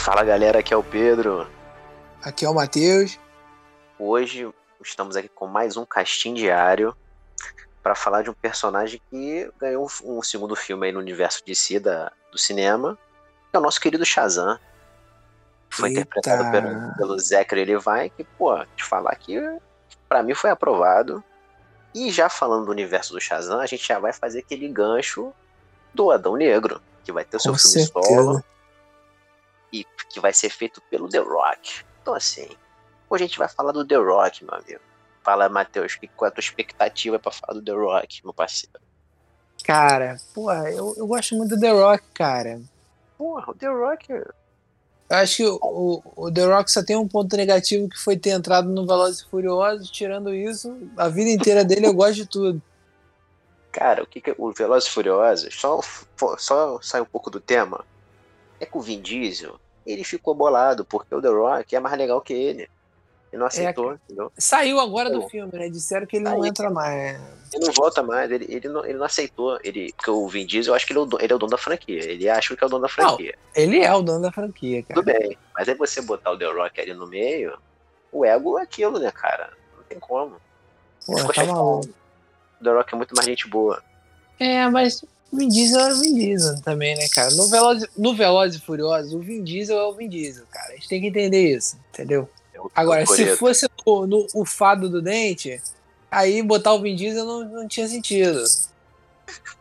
Fala galera, aqui é o Pedro. Aqui é o Matheus. Hoje estamos aqui com mais um casting diário para falar de um personagem que ganhou um segundo filme aí no universo de si da, do cinema, que é o nosso querido Shazam. Foi Eita. interpretado pelo, pelo Zachary Levi, que, pô, te falar que para mim foi aprovado. E já falando do universo do Shazam, a gente já vai fazer aquele gancho do Adão Negro, que vai ter o seu Com filme certeza. solo que vai ser feito pelo The Rock. Então, assim, hoje a gente vai falar do The Rock, meu amigo. Fala, Matheus, qual é a tua expectativa para falar do The Rock, meu parceiro? Cara, porra, eu, eu gosto muito do The Rock, cara. Porra, o The Rock. Eu acho que o, o The Rock só tem um ponto negativo que foi ter entrado no Velozes e Furiosos. Tirando isso, a vida inteira dele eu gosto de tudo. Cara, o que, que o Velozes e Furiosos, só, só sai um pouco do tema, é que o Vin Diesel, ele ficou bolado, porque o The Rock é mais legal que ele. Ele não é, aceitou, é, entendeu? Saiu agora do filme, né? Disseram que ele não entra mais. Ele não volta mais, ele, ele, não, ele não aceitou. Ele, porque o Vin Diesel, eu acho que ele é o, dono, ele é o dono da franquia. Ele acha que é o dono da franquia. Não, ele é o dono da franquia, cara. Tudo bem. Mas aí você botar o The Rock ali no meio, o ego é aquilo, né, cara? Não tem como. Pô, tá maluco. O The Rock é muito mais gente boa. É, mas Vin Diesel era o Vin Diesel também, né, cara? No Veloz, no Veloz e Furioso, o Vin Diesel é o Vin Diesel, cara. A gente tem que entender isso, entendeu? Agora, se fosse no, no, o fado do dente, aí botar o Vin Diesel não, não tinha sentido.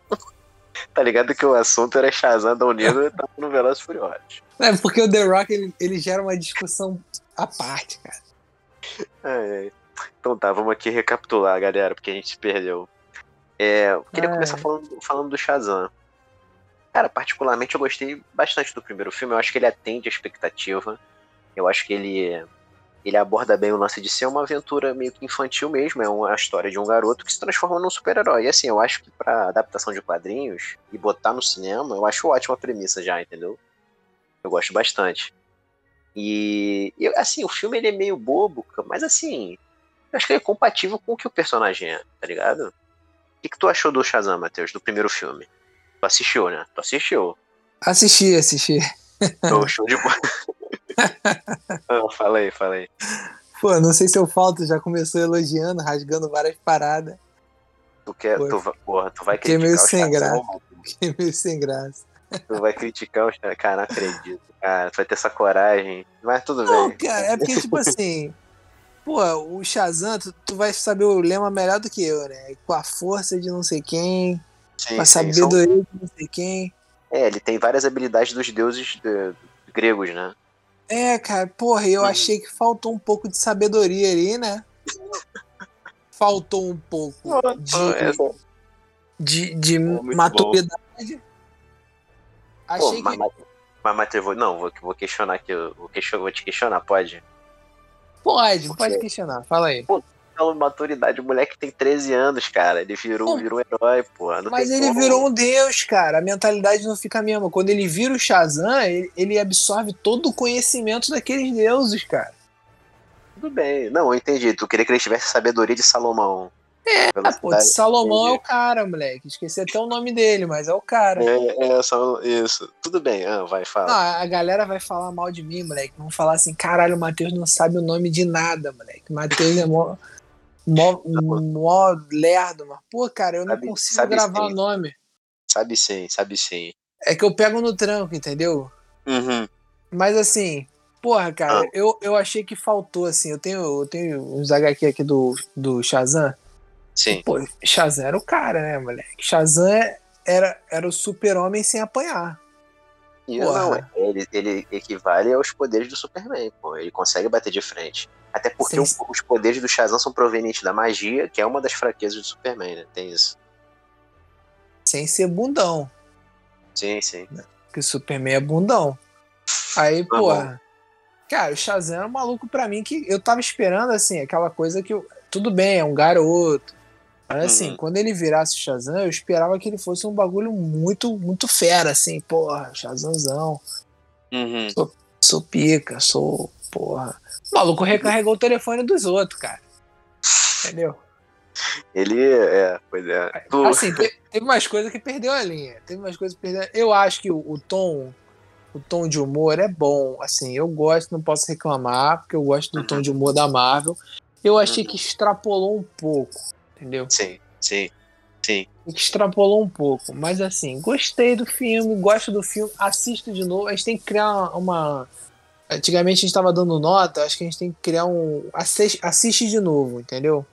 tá ligado que o assunto era Shazam da Unido e tava no Velozes Furiosos. É, porque o The Rock, ele, ele gera uma discussão à parte, cara. É, é. Então tá, vamos aqui recapitular, galera, porque a gente perdeu. É, eu queria começar falando, falando do Shazam. Cara, particularmente eu gostei bastante do primeiro filme. Eu acho que ele atende a expectativa. Eu acho que ele ele aborda bem o lance de ser uma aventura meio que infantil mesmo, é uma história de um garoto que se transforma num super-herói. E assim, eu acho que para adaptação de quadrinhos e botar no cinema, eu acho ótima premissa já, entendeu? Eu gosto bastante. E, e assim, o filme ele é meio bobo, mas assim, eu acho que ele é compatível com o que o personagem é, tá ligado? O que, que tu achou do Shazam, Matheus, do primeiro filme? Tu assistiu, né? Tu assistiu? Assisti, assisti. Oh, show de bola. Aí, fala aí. Pô, não sei se eu falto, já começou elogiando, rasgando várias paradas. Tu quer, Pô, tu, porra, tu vai criticar meio sem graça. Fiquei meio sem graça. Tu vai criticar o cara, não acredito. Cara, tu vai ter essa coragem, mas tudo não, bem. cara, é porque, tipo assim, pô, o Shazam, tu, tu, vai saber o lema melhor do que eu, né? Com a força de não sei quem, sim, com a sabedoria são... de não sei quem. É, ele tem várias habilidades dos deuses de, de gregos, né? É, cara, porra, eu hum. achei que faltou um pouco de sabedoria ali, né? Faltou um pouco de, de, de maturidade. Achei Pô, que. Mas, mas, Matheus, vou, não, vou, vou questionar aqui. Vou, vou te questionar, pode? Pode, Porque... pode questionar, fala aí. Pô, pela maturidade. O moleque tem 13 anos, cara. Ele virou, virou um herói, pô. Mas ele como. virou um deus, cara. A mentalidade não fica a mesma. Quando ele vira o Shazam, ele, ele absorve todo o conhecimento daqueles deuses, cara. Tudo bem. Não, eu entendi. Tu queria que ele tivesse sabedoria de Salomão. É, pô, de Salomão entendi. é o cara, moleque. Esqueci até o nome dele, mas é o cara. É, é só isso. Tudo bem, ah, vai, fala. Não, a galera vai falar mal de mim, moleque. Vão falar assim, caralho, o Matheus não sabe o nome de nada, moleque. Matheus é mó... Mó, mó lerdo, mas, pô, cara, eu sabe, não consigo gravar o nome. Sabe sim, sabe sim. É que eu pego no tranco, entendeu? Uhum. Mas assim, porra, cara, ah. eu, eu achei que faltou, assim. Eu tenho, eu tenho uns HQ aqui do, do Shazam. Sim. Pô, Shazam era o cara, né, moleque? Shazam era, era o super-homem sem apanhar. E não, ele, ele equivale aos poderes do Superman, pô. Ele consegue bater de frente. Até porque sim, os poderes do Shazam são provenientes da magia, que é uma das fraquezas do Superman, né? Tem isso. Sem ser bundão. Sim, sim. Porque o Superman é bundão. Aí, tá porra. Cara, o Shazam era um maluco pra mim que eu tava esperando, assim, aquela coisa que. Eu, tudo bem, é um garoto. Mas assim, uhum. quando ele virasse o Shazam, eu esperava que ele fosse um bagulho muito, muito fera, assim, porra, Shazamzão. Uhum. Sou, sou pica, sou, porra. O maluco recarregou o telefone dos outros, cara. Entendeu? Ele é, pois é. Tu... Assim, teve, teve umas coisas que perdeu a linha. Teve umas coisas que perdeu. Eu acho que o, o tom o tom de humor é bom. Assim, eu gosto, não posso reclamar, porque eu gosto do Uhum. tom de humor da Marvel. Eu achei Uhum. que extrapolou um pouco, entendeu? Sim, sim, sim. Que extrapolou um pouco. Mas assim, gostei do filme, gosto do filme, assisto de novo. A gente tem que criar uma. Antigamente a gente estava dando nota, acho que a gente tem que criar um. Assiste, assiste de novo, entendeu?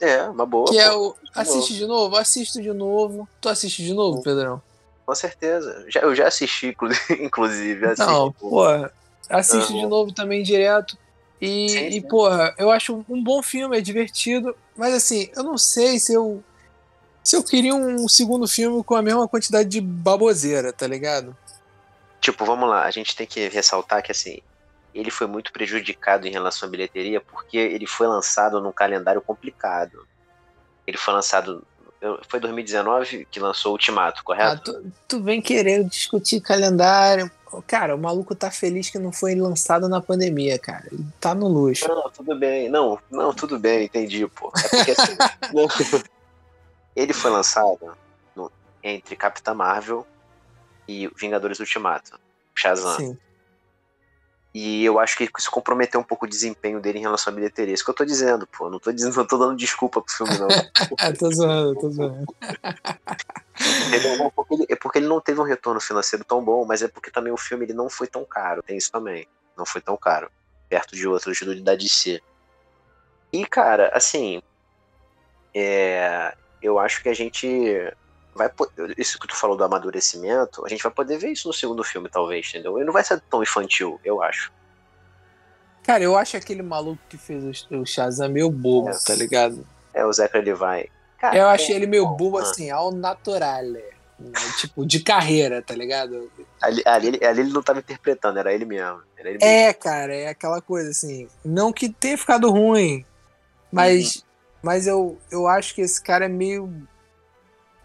É, uma boa. que é pô, o. Assiste de novo, assisto de novo. Tu assiste de novo, Pedrão? Com certeza. Já, eu já assisti, inclu- inclusive. Assim, Não, porra, assiste Aham. de novo também direto. E, Sim, e, porra, eu acho um bom filme, é divertido. Mas assim, eu não sei se eu. Se eu queria um segundo filme com a mesma quantidade de baboseira, tá ligado? Tipo, vamos lá, a gente tem que ressaltar que assim, ele foi muito prejudicado em relação à bilheteria porque ele foi lançado num calendário complicado. Ele foi lançado. Foi 2019 que lançou o Ultimato, Ah, correto? tu, tu vem querendo discutir calendário. Cara, o maluco tá feliz que não foi lançado na pandemia, cara. Ele tá no luxo. Não, tudo bem. Não, não, tudo bem, entendi, pô. É porque assim. não. ele foi lançado no- entre Capitã Marvel e Vingadores Ultimato. Shazam. Sim. E eu acho que isso comprometeu um pouco o desempenho dele em relação à bilheteria. Isso que eu tô dizendo, pô. Não tô dizendo, não tô dando desculpa pro filme, não. Ah, tô zoando, tô zoando. Ele- é porque ele não teve um retorno financeiro tão bom, mas é porque também o filme ele não foi tão caro. Tem isso também. Não foi tão caro. Perto de outros do- da DC. E, cara, assim. é, eu acho que a gente vai. Isso que tu falou do amadurecimento, a gente vai poder ver isso no segundo filme, talvez, entendeu? Ele não vai ser tão infantil, eu acho. Cara, eu acho aquele maluco que fez o, Shazam meio bobo, É. tá ligado? É o Zachary Levi. Cara, Eu achei ele meio bobo assim, ao natural. Tipo, de carreira, tá ligado? Ali, ali, ele- ali ele não tava interpretando, era ele mesmo. Era ele mesmo. É, cara, é aquela coisa assim. Não que tenha ficado ruim, mas, mas eu, eu acho que esse cara é meio.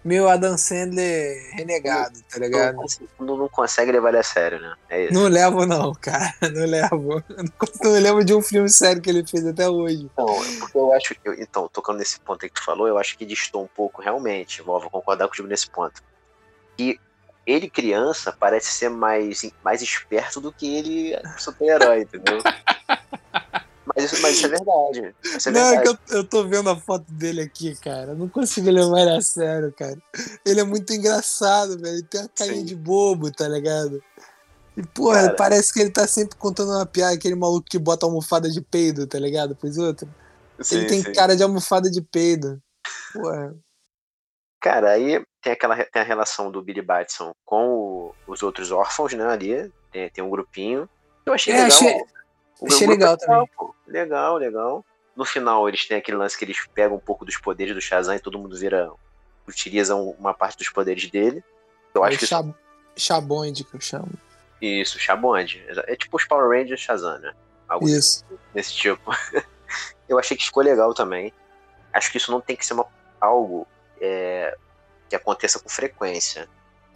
Meio Adam Sandler renegado, tá não, ligado? não, não consegue levar ele a sério, né? É isso. Não levo, não, cara. Não levo. Não, não lembro de um filme sério que ele fez até hoje. Então, porque eu acho que. eu- Então, tocando nesse ponto aí que tu falou, eu acho que distou um pouco, realmente. Vou, vou concordar contigo nesse ponto. Que ele, criança, parece ser mais, mais esperto do que ele super-herói, entendeu? Mas isso, mas isso é verdade. Isso é não, é verdade. que eu, eu tô vendo a foto dele aqui, cara. Eu não consigo levar ele a sério, cara. Ele é muito engraçado, velho. Ele tem uma carinha Sim. de bobo, tá ligado? E, porra, Cara. parece que ele tá sempre contando uma piada, aquele maluco que bota almofada de peido, tá ligado? Pros outros. Sim, ele tem sim. cara de almofada de peido. Porra. Cara, aí tem aquela tem a relação do Billy Batson com o- os outros órfãos, né? Ali. Tem, tem um grupinho. Eu achei É, legal. achei- O achei é legal também. pô. Legal, legal. No final, eles têm aquele lance que eles pegam um pouco dos poderes do Shazam e todo mundo vira. utiliza um- uma parte dos poderes dele. Eu acho é que o Chab- Chabonde que eu chamo. isso, Shabond. É tipo os Power Rangers Shazam, né? Algo Isso. desse tipo. eu achei que ficou legal também. Acho que isso não tem que ser uma- algo é, que aconteça com frequência.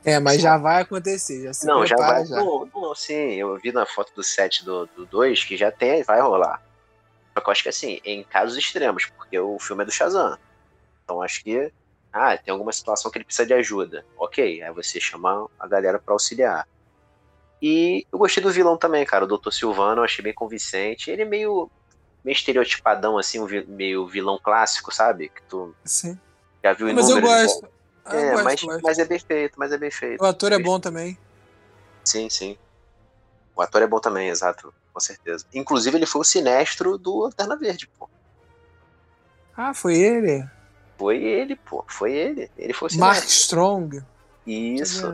É, mas já vai acontecer, já se não, já vai. já. Não, não, sim, eu vi na foto do set do 2 que já tem, vai rolar. Só que eu acho que assim, em casos extremos, porque o filme é do Shazam. Então acho que. Ah, tem alguma situação que ele precisa de ajuda. Ok, aí você chama a galera pra auxiliar. E eu gostei do vilão também, cara. O Dr. Silvano, eu achei bem convincente. Ele é meio, meio estereotipadão, assim, um vi- meio vilão clássico, sabe? Que tu Sim. já viu Mas eu gosto. Ah, É, gosto, mas, gosto. mas é bem feito, mas é bem feito. O ator é bom também. Sim, sim. O ator é bom também, exato, com certeza. Inclusive, ele foi o sinestro do Lanterna Verde, pô. Ah, foi ele? Foi ele, pô. Foi ele. Ele foi o Mark sinestro. Strong. Isso.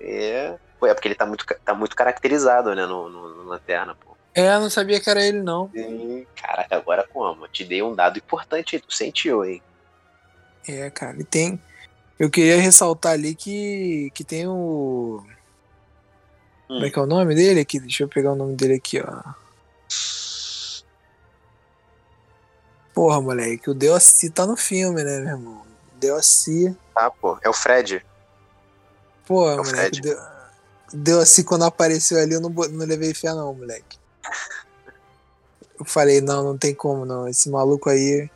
É. Pô, é porque ele tá muito, tá muito caracterizado, né, no, no, no Lanterna, pô. É, eu não sabia que era ele, não. E, caraca, agora como? Te dei um dado importante aí, tu sentiu, hein? É, cara, e tem. Eu queria ressaltar ali que, que tem o. Hum. Como é que é o nome dele aqui? Deixa eu pegar o nome dele aqui, ó. Porra, moleque, o Deossi tá no filme, né, meu irmão? Deossi. Tá, pô. É o Fred. Porra, É o moleque. Fred. Deossi, quando apareceu ali, eu não, não levei fé, não, moleque. Eu falei, não, não tem como, não. Esse maluco aí.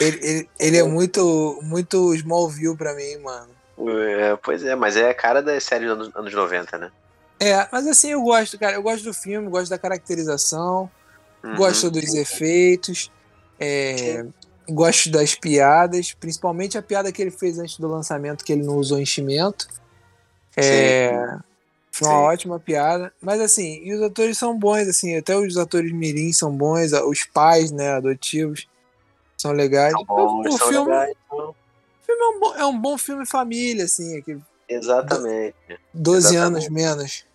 Ele, ele, ele é muito, muito Smallville pra mim, mano. É, pois é, mas é a cara da série dos anos, anos 90, né? É, mas assim, eu gosto, cara. Eu gosto do filme, gosto da caracterização, uhum. gosto dos efeitos, é, gosto das piadas, principalmente a piada que ele fez antes do lançamento, que ele não usou enchimento. É, foi uma Sim. ótima piada. Mas assim, e os atores são bons, assim, até os atores mirim são bons, os pais, né, adotivos, são legais. São bons, o, o são filme, legais. O filme é um, bom, é um bom filme família, assim. Aqui, Exatamente. 12 Exatamente. anos menos.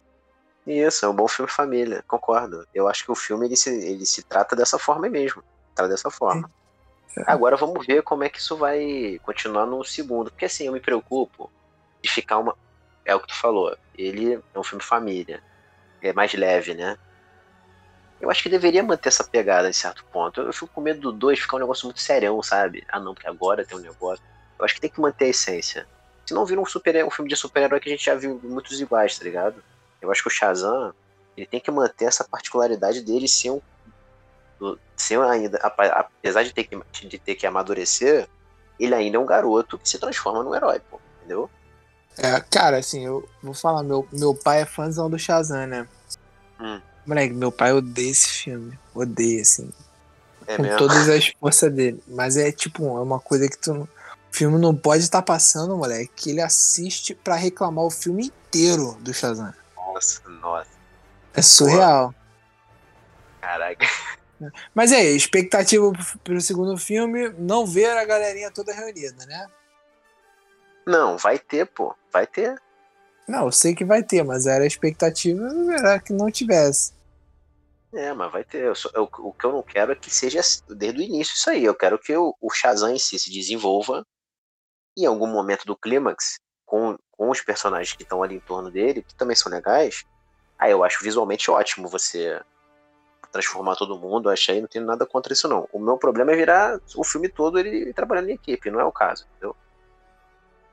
Isso, é um bom filme família, concordo. Eu acho que o filme ele se, ele se trata dessa forma mesmo. Trata dessa forma. É. Agora vamos ver como é que isso vai continuar no segundo. Porque assim, eu me preocupo de ficar uma. É o que tu falou. Ele é um filme família. É mais leve, né? Eu acho que deveria manter essa pegada em certo ponto. Eu, fico com medo do 2 ficar um negócio muito serião, sabe? Ah não, porque agora tem um negócio. Eu acho que tem que manter a essência. Se não vira um, super, um filme de super-herói que a gente já viu muitos iguais, tá ligado? Eu acho que o Shazam, ele tem que manter essa particularidade dele ser um. Ser ainda, apesar de ter, que, de ter que amadurecer, ele ainda é um garoto que se transforma num herói, pô, entendeu? É, cara, assim, eu vou falar, meu, meu pai é fãzão do Shazam, né? Hum. Moleque, meu pai odeia esse filme. Odeia, assim. É com mesmo? todas as forças dele. Mas é tipo, é uma coisa que tu. O filme não pode estar tá passando, moleque, que ele assiste para reclamar o filme inteiro do Shazam. Nossa, nossa. É surreal. Caraca. Mas é, expectativa pro segundo filme, não ver a galerinha toda reunida, né? Não, vai ter, pô. Vai ter. Não, eu sei que vai ter, mas era a expectativa era que não tivesse. É, mas vai ter. Eu, eu, o que eu não quero é que seja desde o início isso aí. Eu quero que o, o Shazam em si se desenvolva e em algum momento do clímax com, com os personagens que estão ali em torno dele, que também são legais, aí eu acho visualmente ótimo você transformar todo mundo, eu achei, não tenho nada contra isso não. O meu problema é virar o filme todo ele trabalhando em equipe, não é o caso, entendeu?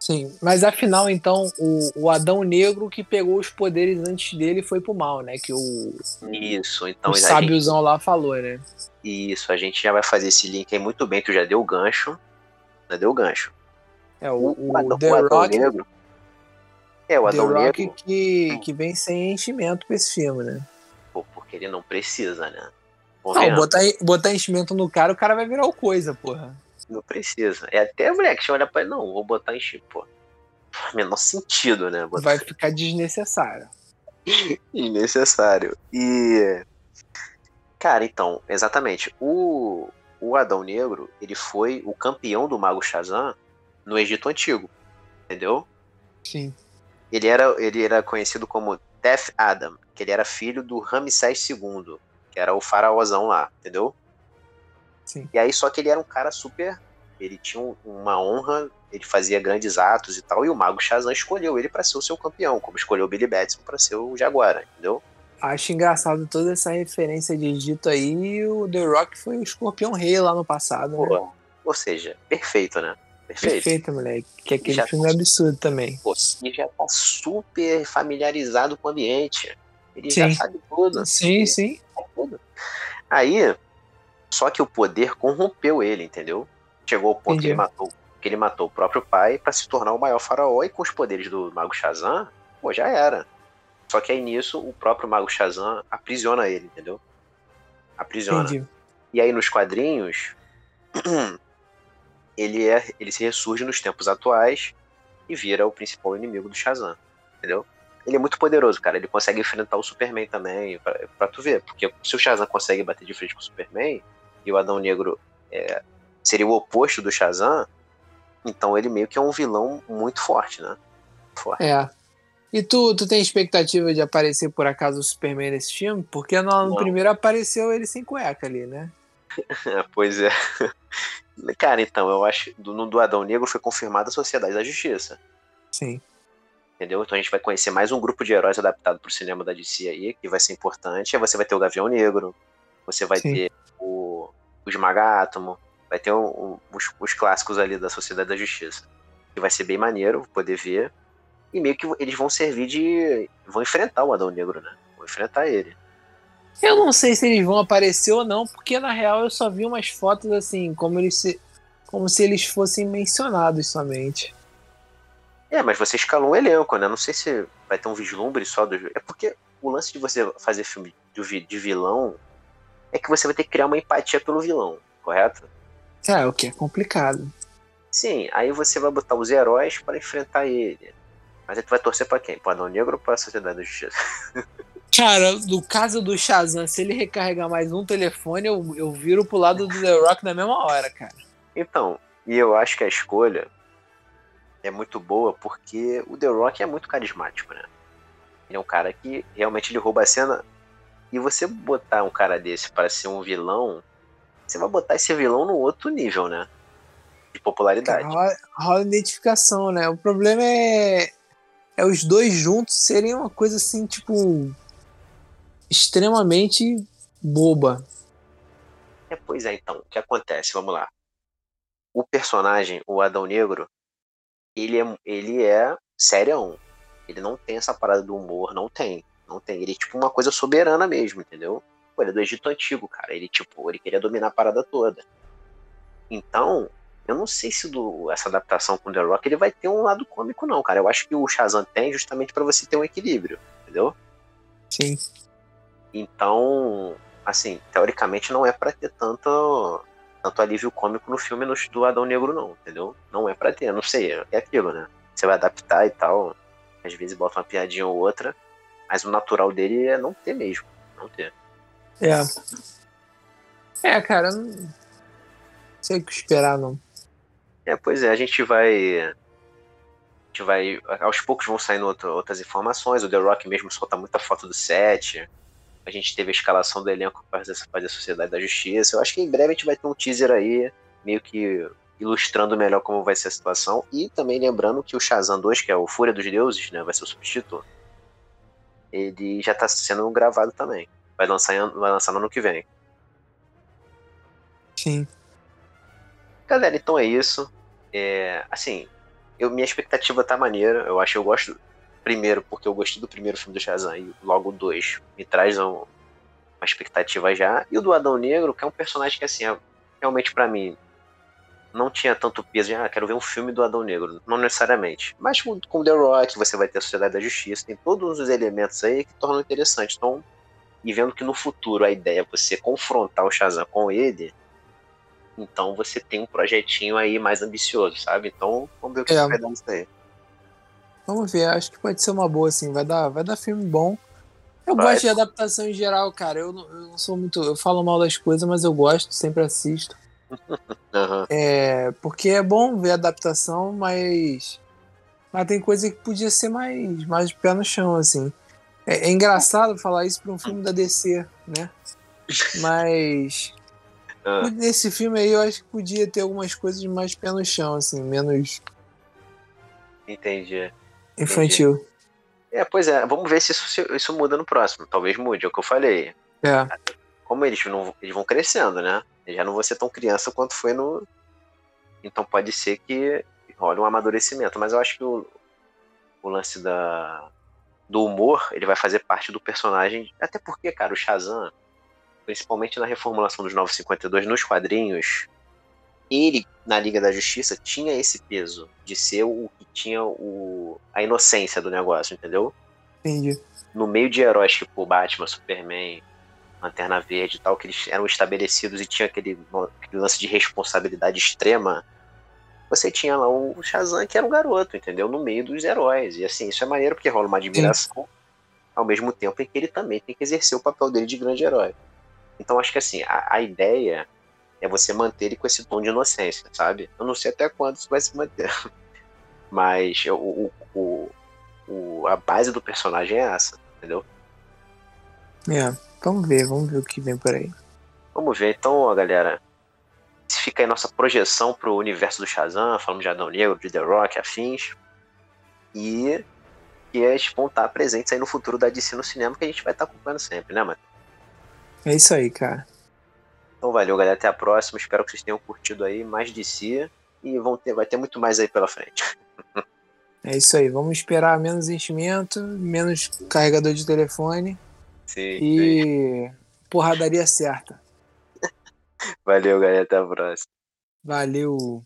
Sim, mas afinal, então, o, o Adão Negro que pegou os poderes antes dele foi pro mal, né? Que o. Isso, então. O sábiozão gente... lá falou, né? Isso, a gente já vai fazer esse link aí muito bem, que já deu gancho. Já deu o gancho. É, o, o, o, Adão, The o Adão Rock, Negro. É, o Adão The Rock Negro. Que, que vem sem enchimento pra esse filme, né? Pô, porque ele não precisa, né? não, botar, botar enchimento no cara, o cara vai virar o coisa, porra. Não precisa. É até mulher que olha pra ele, não, vou botar enchimento, pô. Menor sentido, né? Botar... Vai ficar desnecessário. Desnecessário. E. Cara, então, exatamente. O, o Adão Negro, ele foi o campeão do Mago Shazam no Egito Antigo, entendeu? Sim. Ele era, ele era conhecido como Tef Adam, que ele era filho do Ramsés II, que era o faraózão lá, entendeu? Sim. E aí, só que ele era um cara super. Ele tinha uma honra, ele fazia grandes atos e tal, e o Mago Shazam escolheu ele para ser o seu campeão, como escolheu o Billy Batson para ser o Jaguar, entendeu? Acho engraçado toda essa referência de Egito aí, e o The Rock foi o escorpião rei lá no passado, né? Pô, Ou seja, perfeito, né? Perfeito. Perfeito, moleque. Que aquele já filme é absurdo também. Pô, ele já tá super familiarizado com o ambiente. Ele sim. já sabe tudo. Sim, sim. Tudo. Aí, só que o poder corrompeu ele, entendeu? Chegou ao ponto Entendi. que ele matou que ele matou o próprio pai para se tornar o maior faraó e com os poderes do Mago Shazam, pô, já era. Só que aí nisso o próprio Mago Shazam aprisiona ele, entendeu? Aprisiona. Entendi. E aí nos quadrinhos ele, é, ele se ressurge nos tempos atuais e vira o principal inimigo do Shazam, entendeu? Ele é muito poderoso, cara. Ele consegue enfrentar o Superman também, pra, pra tu ver. Porque se o Shazam consegue bater de frente com o Superman, e o Adão Negro é, seria o oposto do Shazam, então ele meio que é um vilão muito forte, né? Forte. É. E tu, tu tem expectativa de aparecer por acaso o Superman nesse filme? Porque no, no primeiro apareceu ele sem cueca ali, né? pois é. Cara, então, eu acho que no do Adão Negro foi confirmada a Sociedade da Justiça. Sim. Entendeu? Então a gente vai conhecer mais um grupo de heróis adaptado pro cinema da DC aí, que vai ser importante. Aí você vai ter o Gavião Negro, você vai Sim. ter o, o Esmagátomo, vai ter o, o, os, os, clássicos ali da Sociedade da Justiça. Que vai ser bem maneiro poder ver. E meio que eles vão servir de. vão enfrentar o Adão Negro, né? Vão enfrentar ele. Eu não sei se eles vão aparecer ou não, porque na real eu só vi umas fotos assim, como eles se, como se eles fossem mencionados somente. É, mas você escalou um elenco, né? Não sei se vai ter um vislumbre só do. É porque o lance de você fazer filme de vilão é que você vai ter que criar uma empatia pelo vilão, correto? É, o que é complicado. Sim, aí você vai botar os heróis para enfrentar ele. Mas aí tu vai torcer pra quem? Pro Adão Negro ou pra Sociedade da Justiça? Cara, no caso do Shazam, se ele recarregar mais um telefone, eu, eu viro pro lado do The Rock na mesma hora, cara. Então, e eu acho que a escolha é muito boa porque o The Rock é muito carismático, né? Ele é um cara que realmente ele rouba a cena. E você botar um cara desse para ser um vilão, você vai botar esse vilão no outro nível, né? De popularidade. Rola, rola identificação, né? O problema é, é os dois juntos serem uma coisa assim, tipo, extremamente boba. É, pois é, então, o que acontece? Vamos lá. O personagem, o Adão Negro, ele é, ele é serião. Ele não tem essa parada do humor, não tem. Não tem. Ele é tipo uma coisa soberana mesmo, entendeu? Pô, ele é do Egito Antigo, cara. Ele, tipo, ele queria dominar a parada toda. Então, eu não sei se do, essa adaptação com The Rock ele vai ter um lado cômico, não, cara. Eu acho que o Shazam tem justamente para você ter um equilíbrio, entendeu? Sim. Então, assim, teoricamente não é para ter tanto, tanto alívio cômico no filme do Adão Negro, não, entendeu? Não é para ter, não sei, é aquilo, né? Você vai adaptar e tal, às vezes bota uma piadinha ou outra, mas o natural dele é não ter mesmo, não ter. É. É, cara, não sei o que esperar, não. É, pois é, a gente vai. A gente vai. Aos poucos vão saindo outras informações. O The Rock mesmo solta muita foto do set a gente teve a escalação do elenco para fazer a Sociedade da Justiça. Eu acho que em breve a gente vai ter um teaser aí, meio que ilustrando melhor como vai ser a situação. E também lembrando que o Shazam 2, que é o Fúria dos Deuses, né, vai ser o substituto, ele já está sendo gravado também. Vai lançar, vai lançar no ano que vem. Sim. Galera, então é isso. É, assim, eu, minha expectativa tá maneira. Eu acho que eu gosto Primeiro, porque eu gostei do primeiro filme do Shazam e logo dois me traz um, uma expectativa já. E o do Adão Negro, que é um personagem que, assim, é, realmente para mim não tinha tanto peso de, ah, quero ver um filme do Adão Negro. Não necessariamente. Mas com, com The Rock, você vai ter a Sociedade da Justiça, tem todos os elementos aí que tornam interessante. Então, e vendo que no futuro a ideia é você confrontar o Shazam com ele, então você tem um projetinho aí mais ambicioso, sabe? Então, vamos ver o que é. vai dar nisso aí. Vamos ver, acho que pode ser uma boa, assim. Vai dar, vai dar filme bom. Eu vai. gosto de adaptação em geral, cara. Eu não, eu não, sou muito. Eu falo mal das coisas, mas eu gosto, sempre assisto. Uhum. É, porque é bom ver adaptação, mas. Mas tem coisa que podia ser mais, mais de pé no chão, assim. É, é engraçado falar isso para um filme da DC, né? Mas. Uhum. Nesse filme aí eu acho que podia ter algumas coisas mais pé no chão, assim, menos. Entendi. Infantil. É, pois é, vamos ver se isso, se isso muda no próximo. Talvez mude, é o que eu falei. É. Como eles, não, eles vão crescendo, né? Eles já não vão ser tão criança quanto foi no. Então pode ser que role um amadurecimento. Mas eu acho que o, o lance da, do humor, ele vai fazer parte do personagem. Até porque, cara, o Shazam, principalmente na reformulação dos 952 nos quadrinhos, ele, na Liga da Justiça, tinha esse peso de ser o que tinha o, a inocência do negócio, entendeu? Entendi. No meio de heróis tipo Batman, Superman, Lanterna Verde e tal, que eles eram estabelecidos e tinha aquele, aquele lance de responsabilidade extrema, você tinha lá o Shazam, que era um garoto, entendeu? No meio dos heróis. E assim, isso é maneiro porque rola uma admiração, Sim. ao mesmo tempo em que ele também tem que exercer o papel dele de grande herói. Então acho que assim, a, a ideia é você manter ele com esse tom de inocência, sabe? Eu não sei até quando isso vai se manter. Mas o, o, o, a base do personagem é essa, entendeu? É, vamos ver, vamos ver o que vem por aí. Vamos ver, então, galera. Fica aí nossa projeção pro universo do Shazam, falamos de Adão Negro, de The Rock, afins. E que eles vão estar presentes aí no futuro da DC no cinema, que a gente vai estar acompanhando sempre, né, mano? É isso aí, cara. Então valeu, galera. Até a próxima. Espero que vocês tenham curtido aí mais si. E vão ter, vai ter muito mais aí pela frente. É isso aí. Vamos esperar menos enchimento, menos carregador de telefone. Sim, e sim. porradaria certa. Valeu, galera. Até a próxima. Valeu.